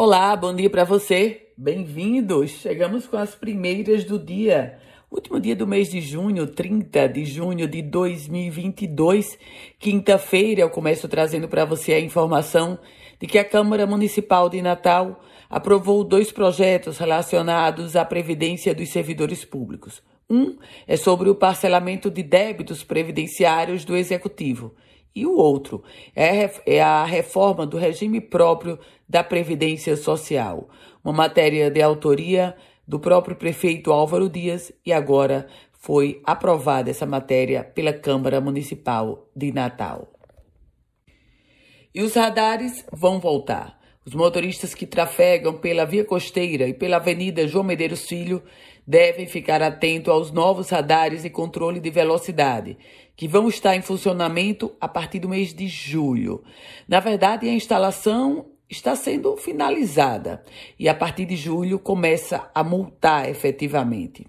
Olá, bom dia para você. Bem-vindos. Chegamos com as primeiras do dia. Último dia do mês de junho, 30 de junho de 2022, quinta-feira, eu começo trazendo para você a informação de que a Câmara Municipal de Natal aprovou dois projetos relacionados à previdência dos servidores públicos. Um é sobre o parcelamento de débitos previdenciários do Executivo e o outro é, é a reforma do regime próprio da Previdência Social, uma matéria de autoria do próprio prefeito Álvaro Dias e agora foi aprovada essa matéria pela Câmara Municipal de Natal. E os radares vão voltar. Os motoristas que trafegam pela via costeira e pela Avenida João Medeiros Filho devem ficar atentos aos novos radares e controle de velocidade, que vão estar em funcionamento a partir do mês de julho. Na verdade, a instalação está sendo finalizada e a partir de julho começa a multar efetivamente.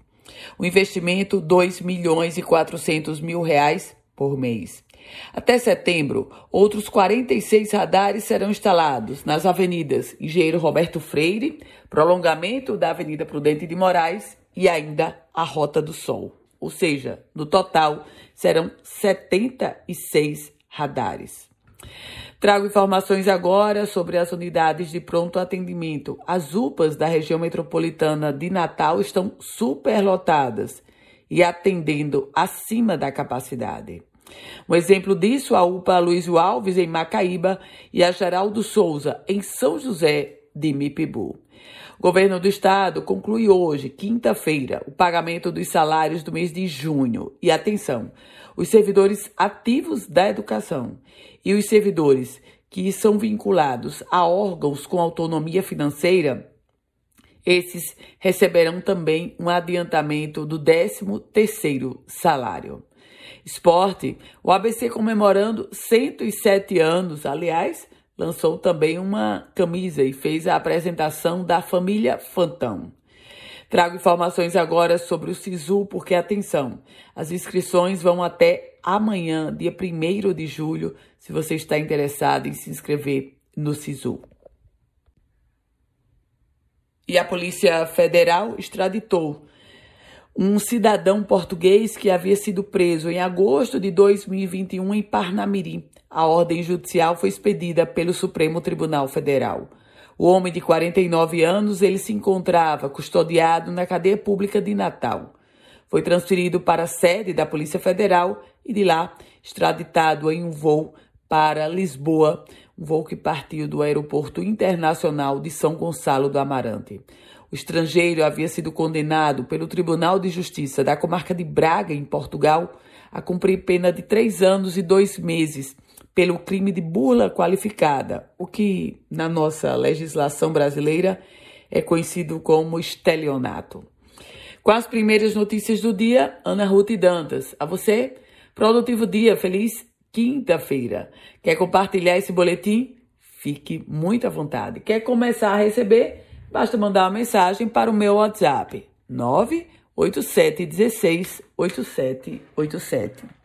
O investimento, 2 milhões e 400 mil reais por mês. Até setembro, outros 46 radares serão instalados nas avenidas Engenheiro Roberto Freire, prolongamento da Avenida Prudente de Moraes e ainda a Rota do Sol. Ou seja, no total serão 76 radares. Trago informações agora sobre as unidades de pronto atendimento. As UPAs da região metropolitana de Natal estão superlotadas e atendendo acima da capacidade. Um exemplo disso, a UPA Luiz Alves, em Macaíba, e a Geraldo Souza, em São José de Mipibu. O governo do estado conclui hoje, quinta-feira, o pagamento dos salários do mês de junho. E atenção, os servidores ativos da educação e os servidores que são vinculados a órgãos com autonomia financeira, esses receberão também um adiantamento do 13º salário. Esporte, o ABC comemorando 107 anos, aliás, lançou também uma camisa e fez a apresentação da família Fantão. Trago informações agora sobre o SISU, porque atenção, as inscrições vão até amanhã, dia 1 de julho, se você está interessado em se inscrever no SISU. E a Polícia Federal extraditou um cidadão português que havia sido preso em agosto de 2021 em Parnamirim. A ordem judicial foi expedida pelo Supremo Tribunal Federal. O homem de 49 anos, ele se encontrava custodiado na cadeia pública de Natal. Foi transferido para a sede da Polícia Federal e de lá extraditado em um voo para Lisboa, um voo que partiu do Aeroporto Internacional de São Gonçalo do Amarante. O estrangeiro havia sido condenado pelo Tribunal de Justiça da Comarca de Braga, em Portugal, a cumprir pena de três anos e dois meses pelo crime de burla qualificada, o que, na nossa legislação brasileira, é conhecido como estelionato. Com as primeiras notícias do dia, Ana Ruth Dantas. A você, produtivo dia, feliz quinta-feira. Quer compartilhar esse boletim? Fique muito à vontade. Quer começar a receber? Basta mandar uma mensagem para o meu WhatsApp 98716 8787.